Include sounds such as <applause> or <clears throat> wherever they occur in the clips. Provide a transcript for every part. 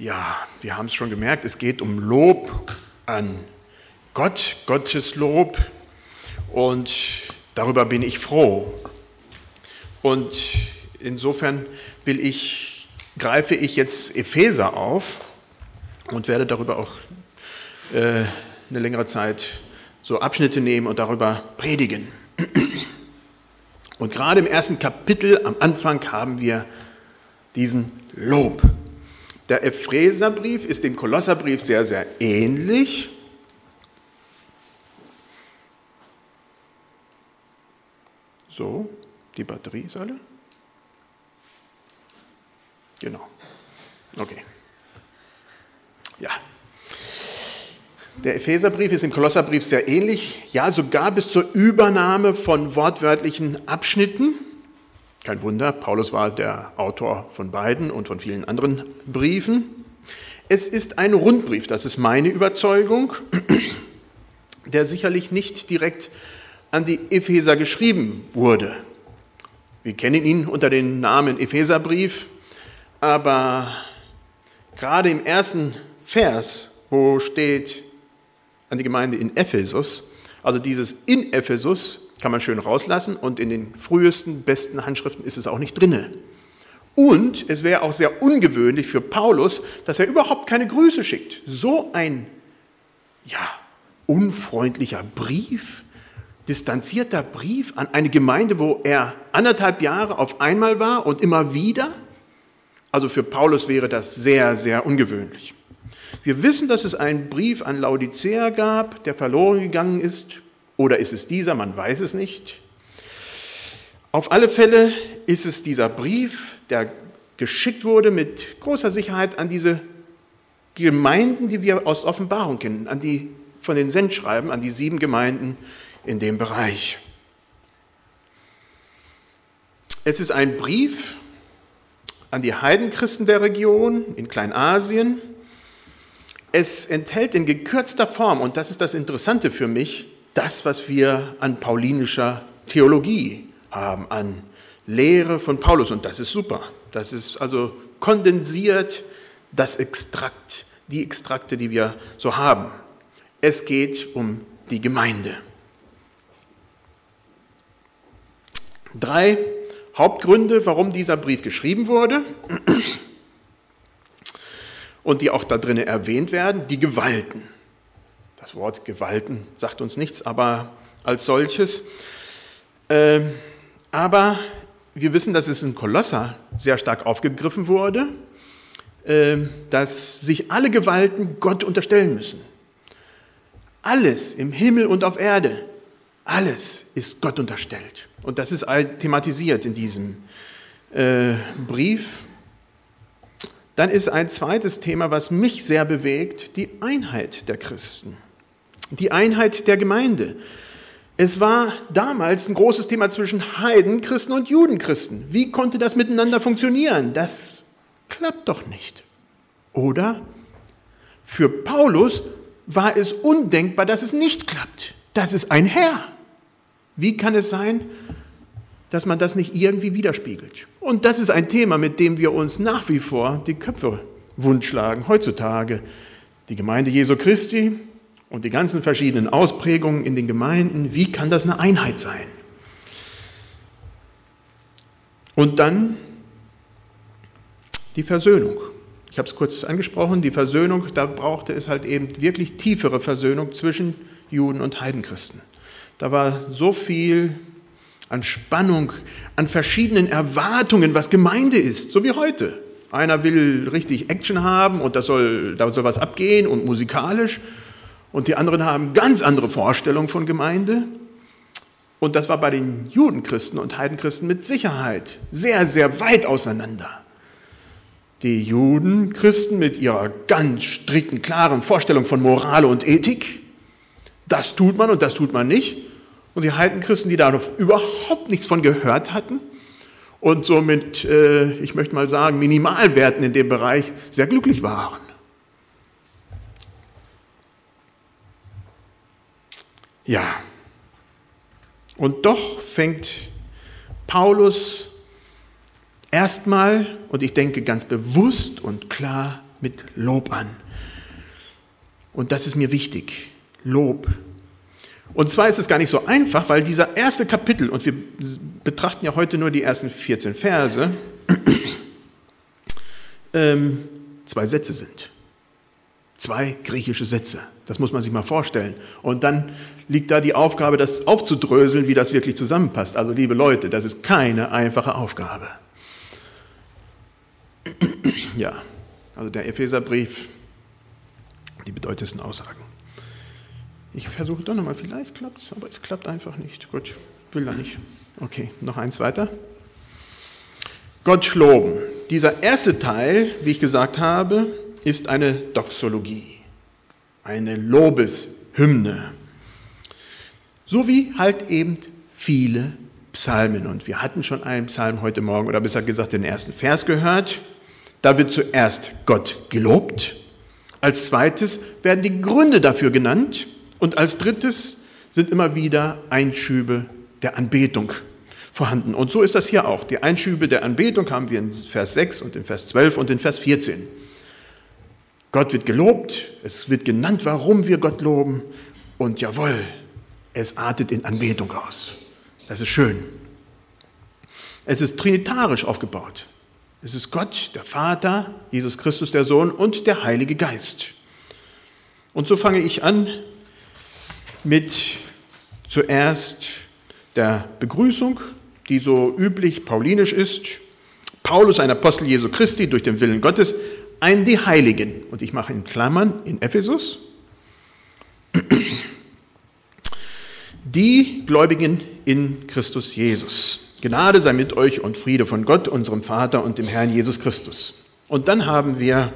Ja, wir haben es schon gemerkt, es geht um Lob an Gott, Gottes Lob und darüber bin ich froh. Und insofern will ich, greife ich jetzt Epheser auf und werde darüber auch äh, eine längere Zeit so Abschnitte nehmen und darüber predigen. Und gerade im ersten Kapitel am Anfang haben wir diesen Lob. Der Epheserbrief ist dem Kolosserbrief sehr, sehr ähnlich. So, die Batterie ist alle? Genau. Okay. Ja. Der Epheserbrief ist dem Kolosserbrief sehr ähnlich, ja sogar bis zur Übernahme von wortwörtlichen Abschnitten. Kein Wunder, Paulus war der Autor von beiden und von vielen anderen Briefen. Es ist ein Rundbrief, das ist meine Überzeugung, <clears throat> der sicherlich nicht direkt an die Epheser geschrieben wurde. Wir kennen ihn unter dem Namen Epheserbrief, aber gerade im ersten Vers, wo steht an die Gemeinde in Ephesus, also dieses in Ephesus kann man schön rauslassen und in den frühesten, besten Handschriften ist es auch nicht drinne. Und es wäre auch sehr ungewöhnlich für Paulus, dass er überhaupt keine Grüße schickt. So ein, ja, unfreundlicher Brief, distanzierter Brief an eine Gemeinde, wo er anderthalb Jahre auf einmal war und immer wieder. Also für Paulus wäre das sehr, sehr ungewöhnlich. Wir wissen, dass es einen Brief an Laodicea gab, der verloren gegangen ist oder ist es dieser? Man weiß es nicht. Auf alle Fälle ist es dieser Brief, der geschickt wurde mit großer Sicherheit an diese Gemeinden, die wir aus Offenbarung kennen, an die von den Sendschreiben, an die sieben Gemeinden in dem Bereich. Es ist ein Brief an die Heidenchristen der Region in Kleinasien. Es enthält in gekürzter Form, und das ist das Interessante für mich, das, was wir an paulinischer Theologie haben, an Lehre von Paulus. Und das ist super. Das ist also kondensiert das Extrakt, die Extrakte, die wir so haben. Es geht um die Gemeinde. Drei Hauptgründe, warum dieser Brief geschrieben wurde und die auch da drin erwähnt werden, die Gewalten. Das Wort Gewalten sagt uns nichts, aber als solches. Ähm, aber wir wissen, dass es in Kolosser sehr stark aufgegriffen wurde, ähm, dass sich alle Gewalten Gott unterstellen müssen. Alles im Himmel und auf Erde, alles ist Gott unterstellt. Und das ist thematisiert in diesem äh, Brief. Dann ist ein zweites Thema, was mich sehr bewegt, die Einheit der Christen die Einheit der Gemeinde. Es war damals ein großes Thema zwischen Heidenchristen und Judenchristen. Wie konnte das miteinander funktionieren? Das klappt doch nicht. Oder für Paulus war es undenkbar, dass es nicht klappt. Das ist ein Herr. Wie kann es sein, dass man das nicht irgendwie widerspiegelt? Und das ist ein Thema, mit dem wir uns nach wie vor die Köpfe wundschlagen heutzutage. Die Gemeinde Jesu Christi und die ganzen verschiedenen Ausprägungen in den Gemeinden, wie kann das eine Einheit sein? Und dann die Versöhnung. Ich habe es kurz angesprochen, die Versöhnung, da brauchte es halt eben wirklich tiefere Versöhnung zwischen Juden und Heidenchristen. Da war so viel an Spannung, an verschiedenen Erwartungen, was Gemeinde ist, so wie heute. Einer will richtig Action haben und da soll, da soll was abgehen und musikalisch und die anderen haben ganz andere Vorstellungen von Gemeinde. Und das war bei den Judenchristen und Heidenchristen mit Sicherheit sehr, sehr weit auseinander. Die Judenchristen mit ihrer ganz strikten, klaren Vorstellung von Moral und Ethik, das tut man und das tut man nicht. Und die Heidenchristen, die da noch überhaupt nichts von gehört hatten und somit, äh, ich möchte mal sagen, Minimalwerten in dem Bereich sehr glücklich waren. Ja. Und doch fängt Paulus erstmal, und ich denke ganz bewusst und klar, mit Lob an. Und das ist mir wichtig. Lob. Und zwar ist es gar nicht so einfach, weil dieser erste Kapitel, und wir betrachten ja heute nur die ersten 14 Verse, <clears throat> ähm, zwei Sätze sind. Zwei griechische Sätze. Das muss man sich mal vorstellen. Und dann liegt da die Aufgabe, das aufzudröseln, wie das wirklich zusammenpasst. Also liebe Leute, das ist keine einfache Aufgabe. <clears throat> Ja, also der Epheserbrief, die bedeutendsten Aussagen. Ich versuche doch nochmal, vielleicht klappt es, aber es klappt einfach nicht. Gut, will er nicht. Okay, noch eins weiter. Gott loben. Dieser erste Teil, wie ich gesagt habe, ist eine Doxologie, eine Lobeshymne. So wie halt eben viele Psalmen. Und wir hatten schon einen Psalm heute Morgen, oder besser gesagt den ersten Vers gehört. Da wird zuerst Gott gelobt. Als zweites werden die Gründe dafür genannt. Und als drittes sind immer wieder Einschübe der Anbetung vorhanden. Und so ist das hier auch. Die Einschübe der Anbetung haben wir in Vers 6 und in Vers 12 und in Vers 14. Gott wird gelobt, es wird genannt, warum wir Gott loben und jawohl, es artet in Anbetung aus. Das ist schön. Es ist trinitarisch aufgebaut. Es ist Gott, der Vater, Jesus Christus, der Sohn und der Heilige Geist. Und so fange ich an mit zuerst der Begrüßung, die so üblich paulinisch ist. Paulus, ein Apostel Jesu Christi, durch den Willen Gottes, ein die Heiligen. Und ich mache in Klammern in Ephesus. Die Gläubigen in Christus Jesus. Gnade sei mit euch und Friede von Gott, unserem Vater und dem Herrn Jesus Christus. Und dann haben wir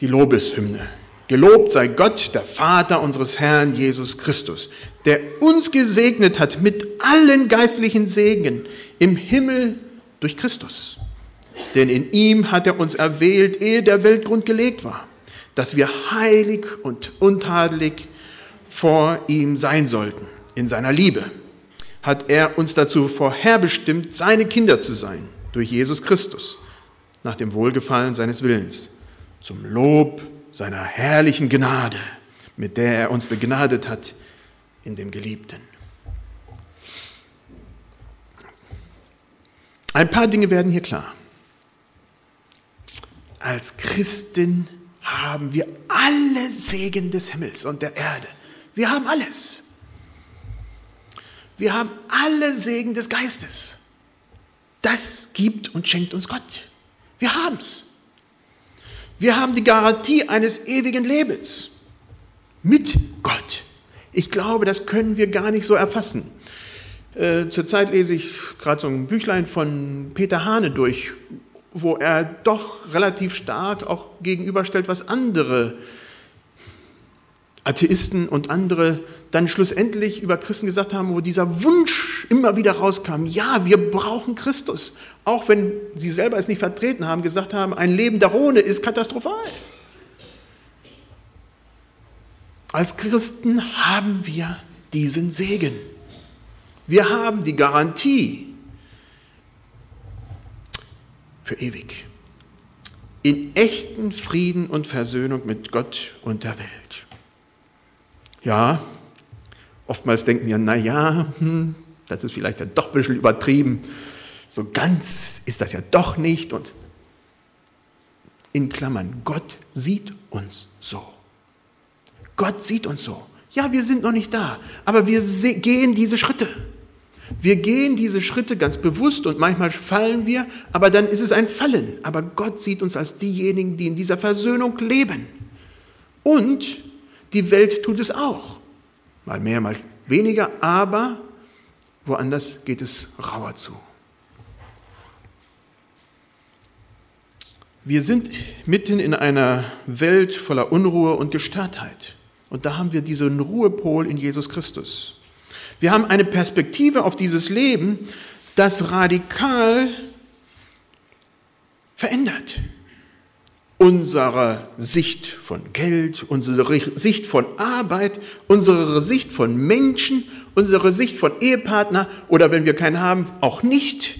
die Lobeshymne. Gelobt sei Gott, der Vater unseres Herrn Jesus Christus, der uns gesegnet hat mit allen geistlichen Segen im Himmel durch Christus. Denn in ihm hat er uns erwählt, ehe der Weltgrund gelegt war, dass wir heilig und untadelig vor ihm sein sollten. In seiner Liebe hat er uns dazu vorherbestimmt, seine Kinder zu sein, durch Jesus Christus, nach dem Wohlgefallen seines Willens, zum Lob seiner herrlichen Gnade, mit der er uns begnadet hat in dem Geliebten. Ein paar Dinge werden hier klar. Als Christen haben wir alle Segen des Himmels und der Erde. Wir haben alles. Wir haben alle Segen des Geistes. Das gibt und schenkt uns Gott. Wir haben es. Wir haben die Garantie eines ewigen Lebens mit Gott. Ich glaube, das können wir gar nicht so erfassen. Äh, zurzeit lese ich gerade so ein Büchlein von Peter Hane durch, wo er doch relativ stark auch gegenüberstellt, was andere Atheisten und andere dann schlussendlich über Christen gesagt haben, wo dieser Wunsch immer wieder rauskam, ja, wir brauchen Christus. Auch wenn sie selber es nicht vertreten haben, gesagt haben, ein Leben darohne ist katastrophal. Als Christen haben wir diesen Segen. Wir haben die Garantie, für ewig. In echten Frieden und Versöhnung mit Gott und der Welt. Ja, oftmals denken wir, naja, hm, das ist vielleicht ja doch ein bisschen übertrieben. So ganz ist das ja doch nicht. Und in Klammern, Gott sieht uns so. Gott sieht uns so. Ja, wir sind noch nicht da, aber wir gehen diese Schritte. Wir gehen diese Schritte ganz bewusst und manchmal fallen wir, aber dann ist es ein Fallen. Aber Gott sieht uns als diejenigen, die in dieser Versöhnung leben. Und die Welt tut es auch. Mal mehr, mal weniger, aber woanders geht es rauer zu. Wir sind mitten in einer Welt voller Unruhe und Gestörtheit. Und da haben wir diesen Ruhepol in Jesus Christus. Wir haben eine Perspektive auf dieses Leben, das radikal verändert. Unsere Sicht von Geld, unsere Sicht von Arbeit, unsere Sicht von Menschen, unsere Sicht von Ehepartner oder wenn wir keinen haben, auch nicht.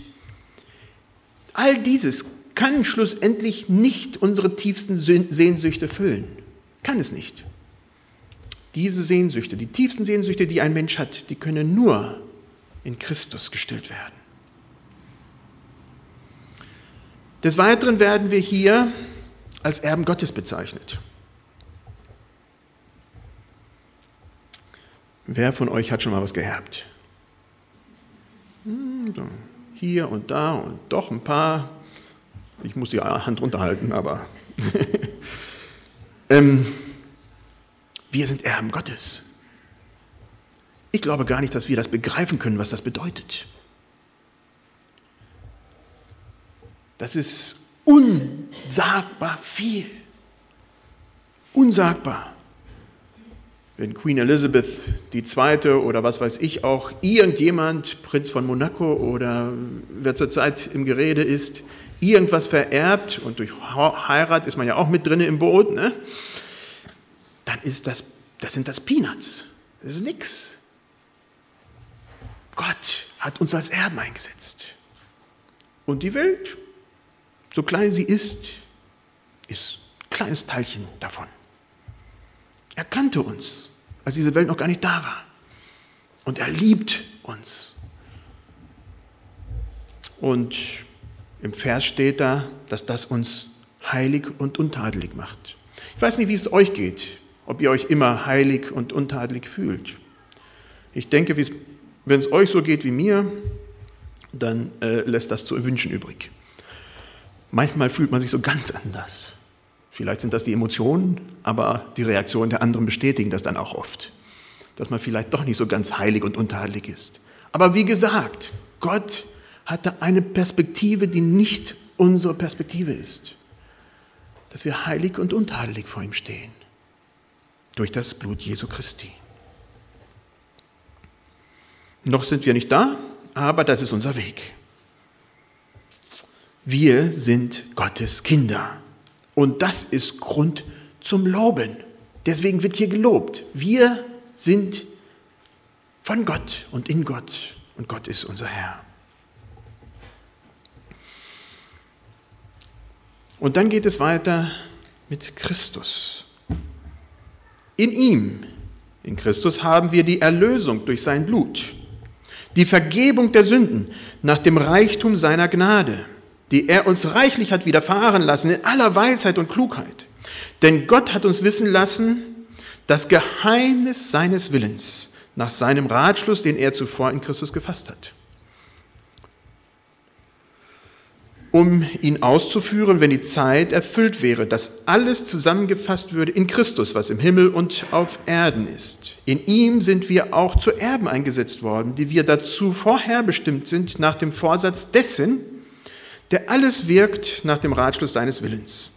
All dieses kann schlussendlich nicht unsere tiefsten Sehnsüchte füllen. Kann es nicht. Diese Sehnsüchte, die tiefsten Sehnsüchte, die ein Mensch hat, die können nur in Christus gestillt werden. Des Weiteren werden wir hier als Erben Gottes bezeichnet. Wer von euch hat schon mal was geerbt? Hm, hier und da und doch ein paar. Ich muss die Hand runterhalten, aber <laughs> ähm, wir sind Erben Gottes. Ich glaube gar nicht, dass wir das begreifen können, was das bedeutet. Das ist unsagbar viel. Unsagbar. Wenn Queen Elizabeth II. oder was weiß ich auch, irgendjemand, Prinz von Monaco oder wer zurzeit im Gerede ist, irgendwas vererbt und durch Heirat ist man ja auch mit drin im Boot, ne? Dann ist das, das sind das Peanuts. Das ist nichts. Gott hat uns als Erben eingesetzt. Und die Welt, so klein sie ist, ist ein kleines Teilchen davon. Er kannte uns, als diese Welt noch gar nicht da war. Und er liebt uns. Und im Vers steht da, dass das uns heilig und untadelig macht. Ich weiß nicht, wie es euch geht, ob ihr euch immer heilig und untadelig fühlt. Ich denke, wenn es euch so geht wie mir, dann äh, lässt das zu wünschen übrig. Manchmal fühlt man sich so ganz anders. Vielleicht sind das die Emotionen, aber die Reaktionen der anderen bestätigen das dann auch oft, dass man vielleicht doch nicht so ganz heilig und untadelig ist. Aber wie gesagt, Gott hatte eine Perspektive, die nicht unsere Perspektive ist. Dass wir heilig und untadelig vor ihm stehen. Durch das Blut Jesu Christi. Noch sind wir nicht da, aber das ist unser Weg. Wir sind Gottes Kinder. Und das ist Grund zum Loben. Deswegen wird hier gelobt. Wir sind von Gott und in Gott. Und Gott ist unser Herr. Und dann geht es weiter mit Christus. In ihm, in Christus, haben wir die Erlösung durch sein Blut, die Vergebung der Sünden nach dem Reichtum seiner Gnade, die er uns reichlich hat widerfahren lassen in aller Weisheit und Klugheit. Denn Gott hat uns wissen lassen, das Geheimnis seines Willens nach seinem Ratschluss, den er zuvor in Christus gefasst hat. Um ihn auszuführen, wenn die Zeit erfüllt wäre, dass alles zusammengefasst würde in Christus, was im Himmel und auf Erden ist. In ihm sind wir auch zu Erben eingesetzt worden, die wir dazu vorherbestimmt sind, nach dem Vorsatz dessen, der alles wirkt nach dem Ratschluss seines Willens,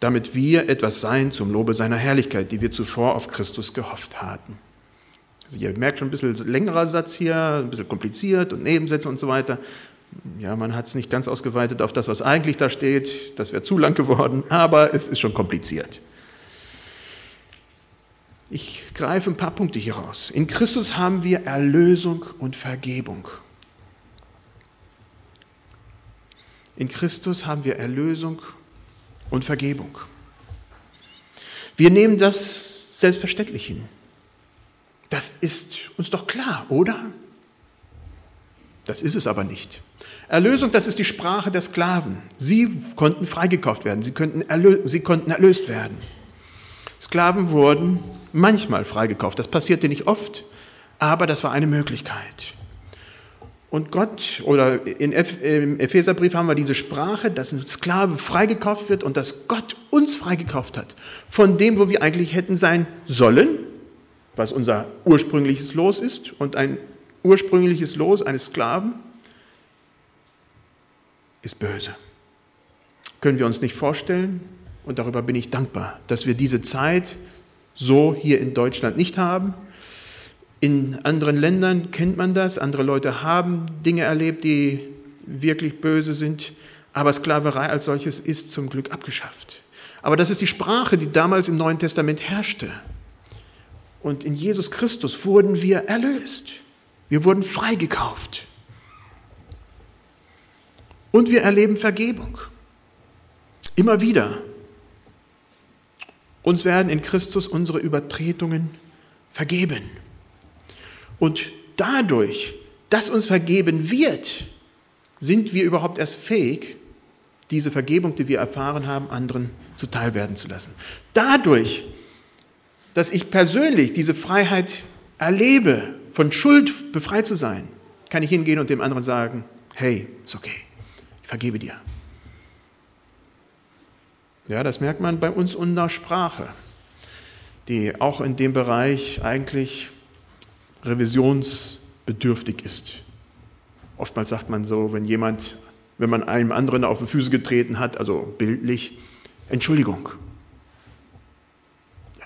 damit wir etwas sein zum Lobe seiner Herrlichkeit, die wir zuvor auf Christus gehofft hatten. Also ihr merkt schon ein bisschen längerer Satz hier, ein bisschen kompliziert und Nebensätze und so weiter ja, man hat es nicht ganz ausgeweitet auf das, was eigentlich da steht. Das wäre zu lang geworden, aber es ist schon kompliziert. Ich greife ein paar Punkte hier raus. In Christus haben wir Erlösung und Vergebung. In Christus haben wir Erlösung und Vergebung. Wir nehmen das selbstverständlich hin. Das ist uns doch klar, oder? Das ist es aber nicht. Erlösung, das ist die Sprache der Sklaven. Sie konnten freigekauft werden, sie, sie konnten erlöst werden. Sklaven wurden manchmal freigekauft. Das passierte nicht oft, aber das war eine Möglichkeit. Und Gott, oder in im Epheserbrief haben wir diese Sprache, dass ein Sklave freigekauft wird und dass Gott uns freigekauft hat. Von dem, wo wir eigentlich hätten sein sollen, was unser ursprüngliches Los ist. Und ein ursprüngliches Los eines Sklaven ist böse. Können wir uns nicht vorstellen und darüber bin ich dankbar, dass wir diese Zeit so hier in Deutschland nicht haben. In anderen Ländern kennt man das, andere Leute haben Dinge erlebt, die wirklich böse sind, aber Sklaverei als solches ist zum Glück abgeschafft. Aber das ist die Sprache, die damals im Neuen Testament herrschte. Und in Jesus Christus wurden wir erlöst. Wir wurden freigekauft. Und wir erleben Vergebung. Immer wieder. Uns werden in Christus unsere Übertretungen vergeben. Und dadurch, dass uns vergeben wird, sind wir überhaupt erst fähig, diese Vergebung, die wir erfahren haben, anderen zuteilwerden zu lassen. Dadurch, dass ich persönlich diese Freiheit erlebe, von Schuld befreit zu sein, kann ich hingehen und dem anderen sagen, hey, ist okay, ich vergebe dir. Ja, das merkt man bei uns der Sprache, die auch in dem Bereich eigentlich revisionsbedürftig ist. Oftmals sagt man so, wenn jemand, wenn man einem anderen auf die Füße getreten hat, also bildlich, Entschuldigung.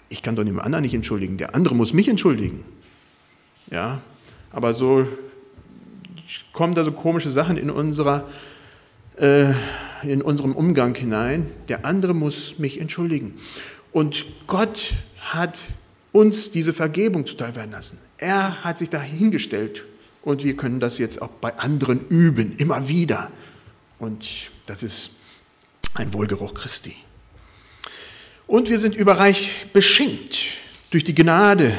Ich kann doch dem anderen nicht entschuldigen, der andere muss mich entschuldigen. Ja, aber so kommen da so komische Sachen in, unserer, äh, in unserem Umgang hinein. Der andere muss mich entschuldigen. Und Gott hat uns diese Vergebung zuteil werden lassen. Er hat sich dahingestellt und wir können das jetzt auch bei anderen üben, immer wieder. Und das ist ein Wohlgeruch Christi. Und wir sind überreich beschenkt durch die Gnade,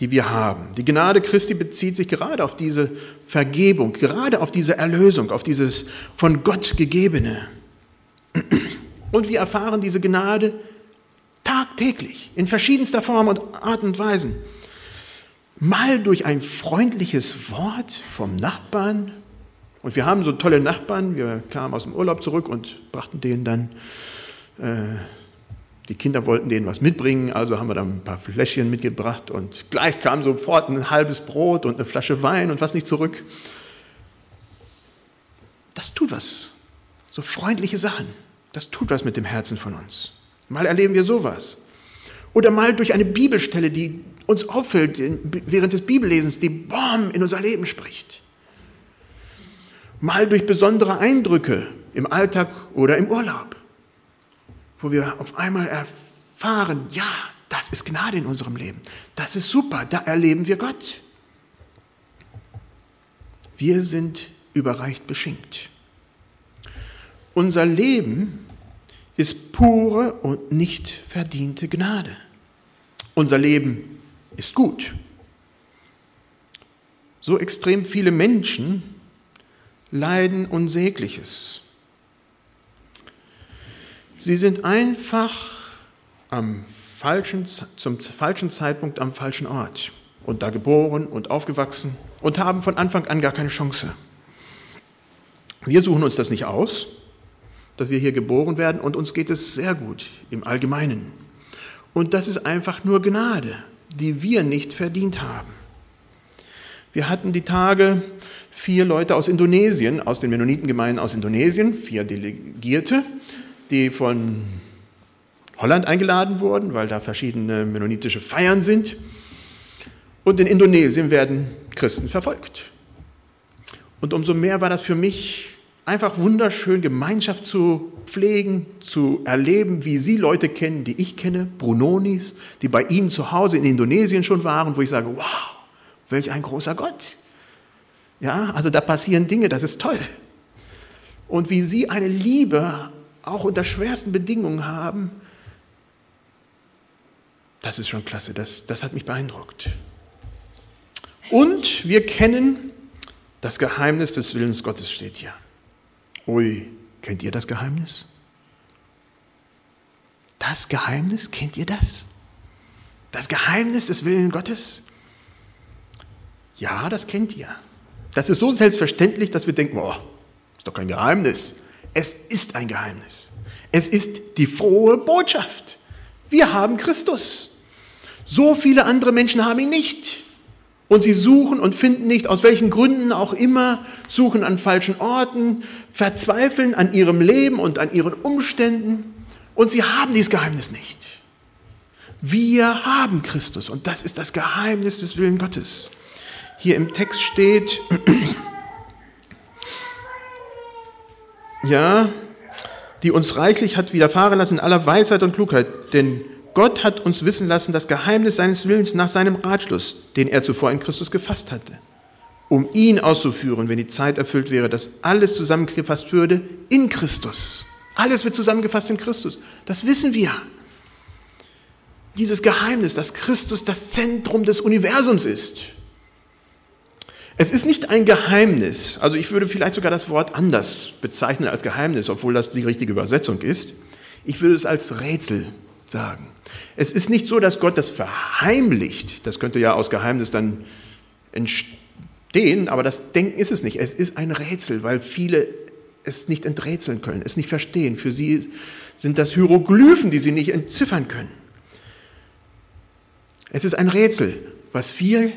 die wir haben. Die Gnade Christi bezieht sich gerade auf diese Vergebung, gerade auf diese Erlösung, auf dieses von Gott gegebene. Und wir erfahren diese Gnade tagtäglich in verschiedenster Form und Art und Weisen. Mal durch ein freundliches Wort vom Nachbarn. Und wir haben so tolle Nachbarn. Wir kamen aus dem Urlaub zurück und brachten denen dann äh, die Kinder wollten denen was mitbringen, also haben wir dann ein paar Fläschchen mitgebracht und gleich kam sofort ein halbes Brot und eine Flasche Wein und was nicht zurück. Das tut was. So freundliche Sachen. Das tut was mit dem Herzen von uns. Mal erleben wir sowas. Oder mal durch eine Bibelstelle, die uns auffällt während des Bibellesens, die Bom in unser Leben spricht. Mal durch besondere Eindrücke im Alltag oder im Urlaub wo wir auf einmal erfahren, ja, das ist Gnade in unserem Leben. Das ist super, da erleben wir Gott. Wir sind überreicht beschenkt. Unser Leben ist pure und nicht verdiente Gnade. Unser Leben ist gut. So extrem viele Menschen leiden Unsägliches. Sie sind einfach am falschen, zum falschen Zeitpunkt am falschen Ort und da geboren und aufgewachsen und haben von Anfang an gar keine Chance. Wir suchen uns das nicht aus, dass wir hier geboren werden und uns geht es sehr gut im Allgemeinen. Und das ist einfach nur Gnade, die wir nicht verdient haben. Wir hatten die Tage vier Leute aus Indonesien, aus den Mennonitengemeinden aus Indonesien, vier Delegierte, die von Holland eingeladen wurden, weil da verschiedene mennonitische Feiern sind. Und in Indonesien werden Christen verfolgt. Und umso mehr war das für mich einfach wunderschön, Gemeinschaft zu pflegen, zu erleben, wie Sie Leute kennen, die ich kenne, Brunonis, die bei Ihnen zu Hause in Indonesien schon waren, wo ich sage, wow, welch ein großer Gott. Ja, also da passieren Dinge, das ist toll. Und wie Sie eine Liebe auch unter schwersten Bedingungen haben, das ist schon klasse, das, das hat mich beeindruckt. Und wir kennen das Geheimnis des Willens Gottes steht hier. Ui, kennt ihr das Geheimnis? Das Geheimnis, kennt ihr das? Das Geheimnis des Willens Gottes? Ja, das kennt ihr. Das ist so selbstverständlich, dass wir denken, boah, ist doch kein Geheimnis. Es ist ein Geheimnis. Es ist die frohe Botschaft. Wir haben Christus. So viele andere Menschen haben ihn nicht. Und sie suchen und finden nicht, aus welchen Gründen auch immer, suchen an falschen Orten, verzweifeln an ihrem Leben und an ihren Umständen. Und sie haben dieses Geheimnis nicht. Wir haben Christus und das ist das Geheimnis des Willen Gottes. Hier im Text steht, <clears throat> ja, die uns reichlich hat widerfahren lassen in aller Weisheit und Klugheit. Denn Gott hat uns wissen lassen das Geheimnis seines Willens nach seinem Ratschluss, den er zuvor in Christus gefasst hatte. um ihn auszuführen, wenn die Zeit erfüllt wäre, dass alles zusammengefasst würde in Christus. Alles wird zusammengefasst in Christus. Das wissen wir. Dieses Geheimnis, dass Christus das Zentrum des Universums ist. Es ist nicht ein Geheimnis, also ich würde vielleicht sogar das Wort anders bezeichnen als Geheimnis, obwohl das die richtige Übersetzung ist. Ich würde es als Rätsel sagen. Es ist nicht so, dass Gott das verheimlicht. Das könnte ja aus Geheimnis dann entstehen, aber das Denken ist es nicht. Es ist ein Rätsel, weil viele es nicht enträtseln können, es nicht verstehen. Für sie sind das Hieroglyphen, die sie nicht entziffern können. Es ist ein Rätsel, was wir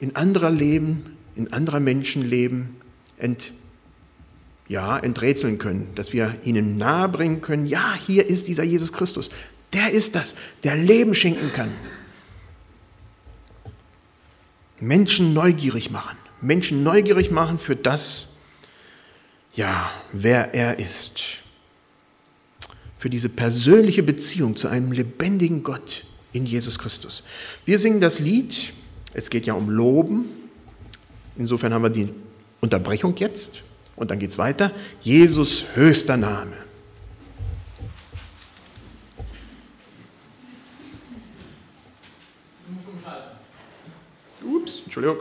in anderer Leben in anderer Menschenleben ent, ja, enträtseln können, dass wir ihnen nahebringen können, ja, hier ist dieser Jesus Christus, der ist das, der Leben schenken kann. Menschen neugierig machen, Menschen neugierig machen für das, ja, wer er ist. Für diese persönliche Beziehung zu einem lebendigen Gott in Jesus Christus. Wir singen das Lied, es geht ja um Loben, Insofern haben wir die Unterbrechung jetzt und dann geht es weiter. Jesus höchster Name. Ups, Entschuldigung.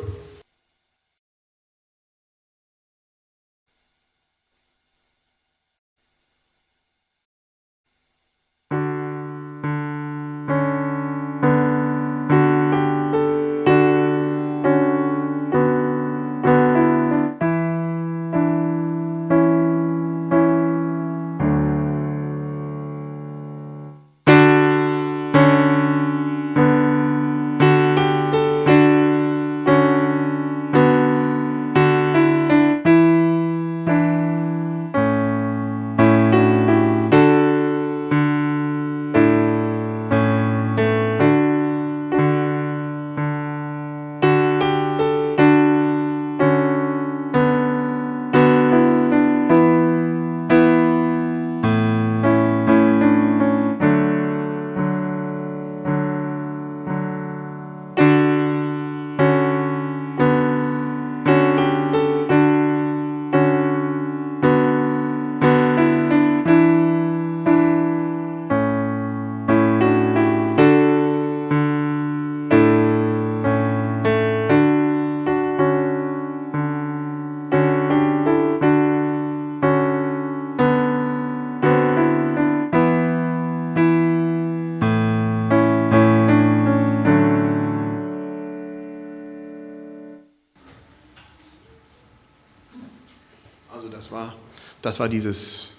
Das war dieses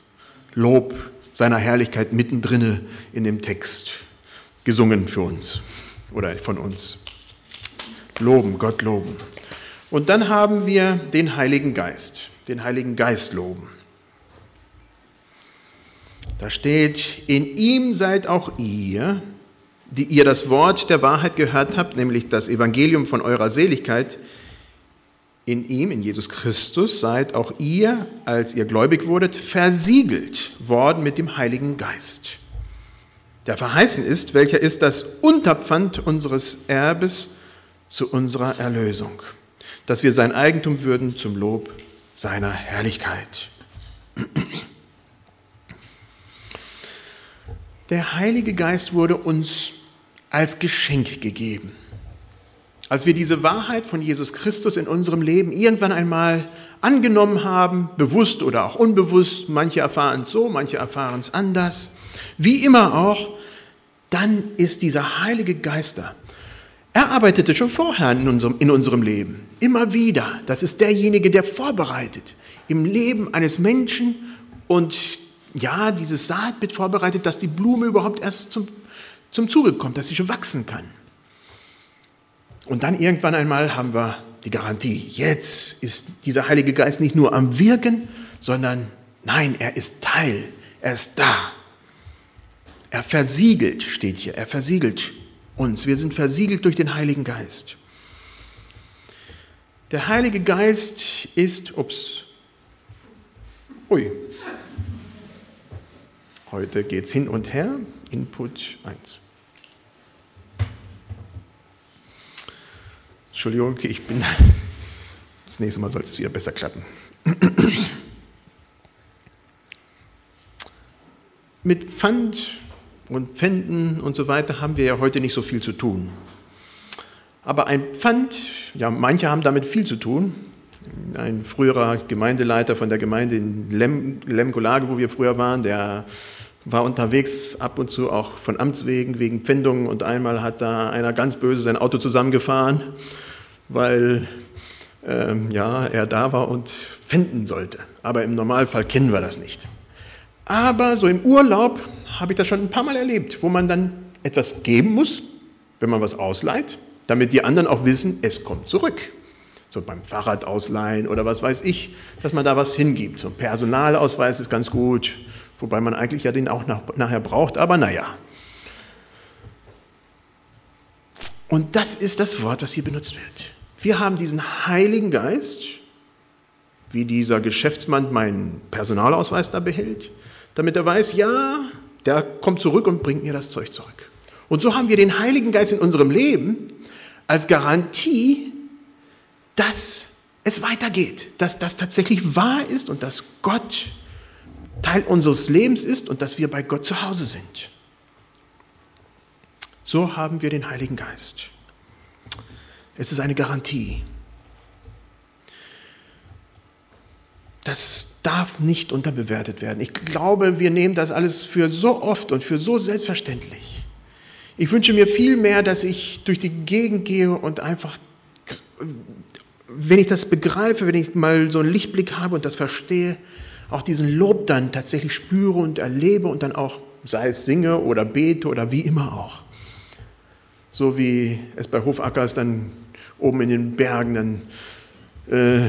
Lob seiner Herrlichkeit mittendrin in dem Text, gesungen für uns oder von uns. Loben, Gott loben. Und dann haben wir den Heiligen Geist, den Heiligen Geist loben. Da steht, in ihm seid auch ihr, die ihr das Wort der Wahrheit gehört habt, nämlich das Evangelium von eurer Seligkeit, in ihm, in Jesus Christus, seid auch ihr, als ihr gläubig wurdet, versiegelt worden mit dem Heiligen Geist, der verheißen ist, welcher ist das Unterpfand unseres Erbes zu unserer Erlösung, dass wir sein Eigentum würden zum Lob seiner Herrlichkeit. Der Heilige Geist wurde uns als Geschenk gegeben. Als wir diese Wahrheit von Jesus Christus in unserem Leben irgendwann einmal angenommen haben, bewusst oder auch unbewusst, manche erfahren es so, manche erfahren es anders, wie immer auch, dann ist dieser Heilige Geister, er arbeitete schon vorher in unserem, in unserem Leben, immer wieder. Das ist derjenige, der vorbereitet im Leben eines Menschen und ja, dieses Saatbild vorbereitet, dass die Blume überhaupt erst zum, zum Zuge kommt, dass sie schon wachsen kann. Und dann irgendwann einmal haben wir die Garantie, jetzt ist dieser Heilige Geist nicht nur am Wirken, sondern nein, er ist Teil, er ist da. Er versiegelt, steht hier, er versiegelt uns. Wir sind versiegelt durch den Heiligen Geist. Der Heilige Geist ist, ups, ui, heute geht es hin und her, Input 1. Entschuldigung, ich bin Das nächste Mal sollte es wieder besser klappen. Mit Pfand und Pfänden und so weiter haben wir ja heute nicht so viel zu tun. Aber ein Pfand, ja, manche haben damit viel zu tun. Ein früherer Gemeindeleiter von der Gemeinde in Lem, Lemgolage, wo wir früher waren, der war unterwegs ab und zu auch von Amts wegen, wegen Pfändungen und einmal hat da einer ganz böse sein Auto zusammengefahren, weil ähm, ja, er da war und pfänden sollte. Aber im Normalfall kennen wir das nicht. Aber so im Urlaub habe ich das schon ein paar Mal erlebt, wo man dann etwas geben muss, wenn man was ausleiht, damit die anderen auch wissen, es kommt zurück. So beim Fahrrad ausleihen oder was weiß ich, dass man da was hingibt. So ein Personalausweis ist ganz gut, wobei man eigentlich ja den auch nach, nachher braucht, aber naja. Und das ist das Wort, was hier benutzt wird. Wir haben diesen Heiligen Geist, wie dieser Geschäftsmann meinen Personalausweis da behält, damit er weiß, ja, der kommt zurück und bringt mir das Zeug zurück. Und so haben wir den Heiligen Geist in unserem Leben als Garantie, dass es weitergeht, dass das tatsächlich wahr ist und dass Gott Teil unseres Lebens ist und dass wir bei Gott zu Hause sind. So haben wir den Heiligen Geist. Es ist eine Garantie. Das darf nicht unterbewertet werden. Ich glaube, wir nehmen das alles für so oft und für so selbstverständlich. Ich wünsche mir viel mehr, dass ich durch die Gegend gehe und einfach, wenn ich das begreife, wenn ich mal so einen Lichtblick habe und das verstehe, auch diesen Lob dann tatsächlich spüre und erlebe und dann auch, sei es singe oder bete oder wie immer auch. So wie es bei Hofackers dann oben in den Bergen dann äh,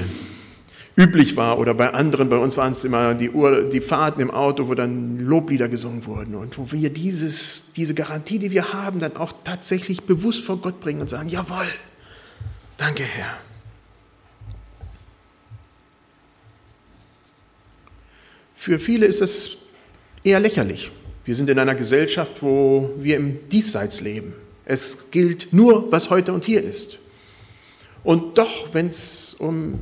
üblich war oder bei anderen, bei uns waren es immer die, Uhr, die Fahrten im Auto, wo dann Loblieder gesungen wurden und wo wir dieses, diese Garantie, die wir haben, dann auch tatsächlich bewusst vor Gott bringen und sagen, jawohl, danke Herr. Für viele ist es eher lächerlich. Wir sind in einer Gesellschaft, wo wir im Diesseits leben. Es gilt nur, was heute und hier ist. Und doch, wenn es um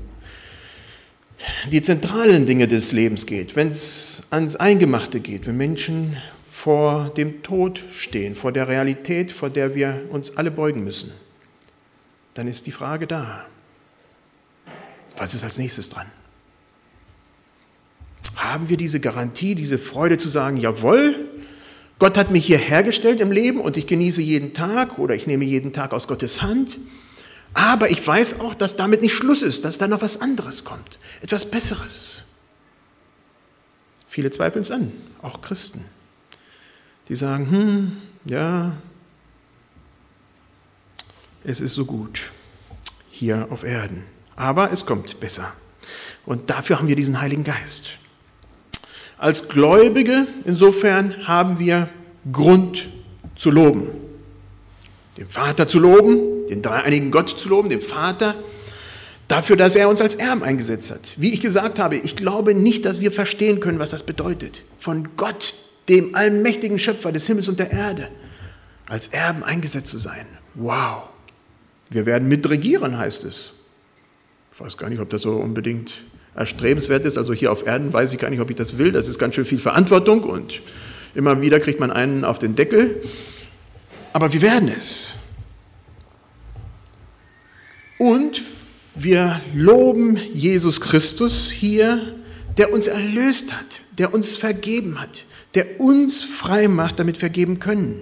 die zentralen Dinge des Lebens geht, wenn es ans Eingemachte geht, wenn Menschen vor dem Tod stehen, vor der Realität, vor der wir uns alle beugen müssen, dann ist die Frage da, was ist als nächstes dran? Haben wir diese Garantie, diese Freude zu sagen, jawohl, Gott hat mich hier hergestellt im Leben und ich genieße jeden Tag oder ich nehme jeden Tag aus Gottes Hand aber ich weiß auch, dass damit nicht Schluss ist, dass da noch was anderes kommt, etwas Besseres. Viele zweifeln es an, auch Christen. Die sagen, hm, ja, es ist so gut hier auf Erden, aber es kommt besser. Und dafür haben wir diesen Heiligen Geist. Als Gläubige insofern haben wir Grund zu loben. Den Vater zu loben, den dreieinigen Gott zu loben, den Vater, dafür, dass er uns als Erben eingesetzt hat. Wie ich gesagt habe, ich glaube nicht, dass wir verstehen können, was das bedeutet. Von Gott, dem allmächtigen Schöpfer des Himmels und der Erde, als Erben eingesetzt zu sein. Wow. Wir werden mitregieren, heißt es. Ich weiß gar nicht, ob das so unbedingt erstrebenswert ist. Also hier auf Erden weiß ich gar nicht, ob ich das will. Das ist ganz schön viel Verantwortung und immer wieder kriegt man einen auf den Deckel. Aber wir werden es. Und wir loben Jesus Christus hier, der uns erlöst hat, der uns vergeben hat, der uns frei macht, damit vergeben können,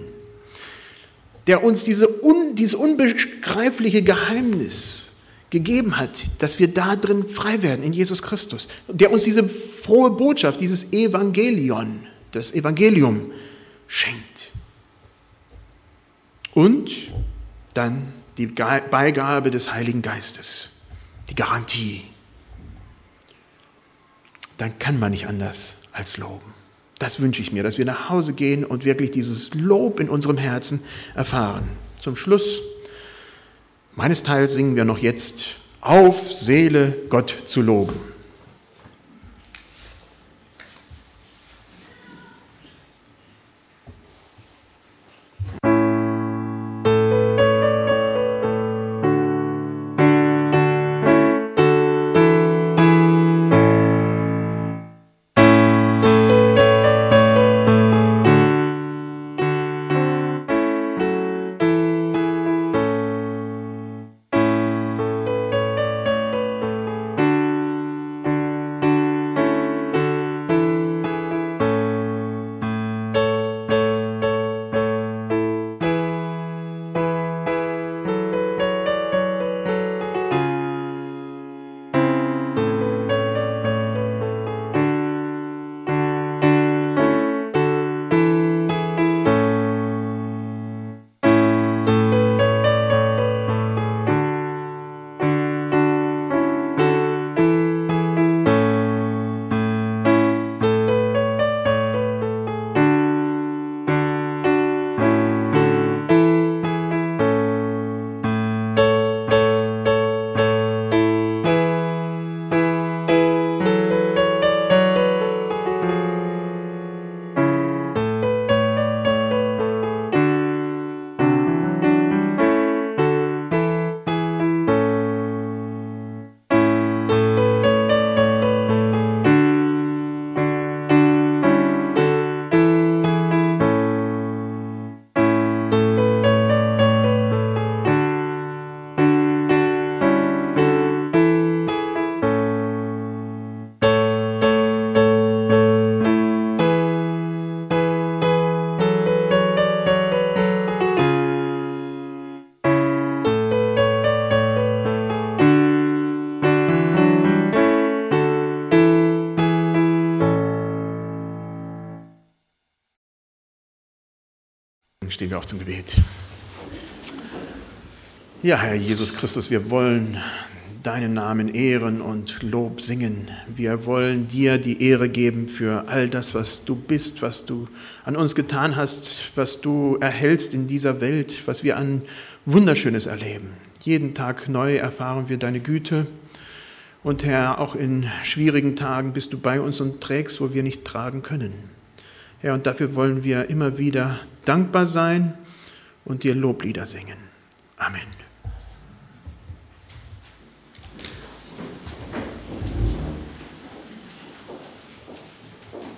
der uns diese un, dieses unbegreifliche Geheimnis gegeben hat, dass wir da drin frei werden in Jesus Christus, der uns diese frohe Botschaft, dieses Evangelion, das Evangelium schenkt. Und dann die Beigabe des Heiligen Geistes, die Garantie, dann kann man nicht anders als loben. Das wünsche ich mir, dass wir nach Hause gehen und wirklich dieses Lob in unserem Herzen erfahren. Zum Schluss meines Teils singen wir noch jetzt auf Seele Gott zu loben. Ja, Herr Jesus Christus, wir wollen deinen Namen ehren und Lob singen. Wir wollen dir die Ehre geben für all das, was du bist, was du an uns getan hast, was du erhältst in dieser Welt, was wir an Wunderschönes erleben. Jeden Tag neu erfahren wir deine Güte. Und Herr, auch in schwierigen Tagen bist du bei uns und trägst, wo wir nicht tragen können. Herr, und dafür wollen wir immer wieder dankbar sein und dir Loblieder singen. Amen.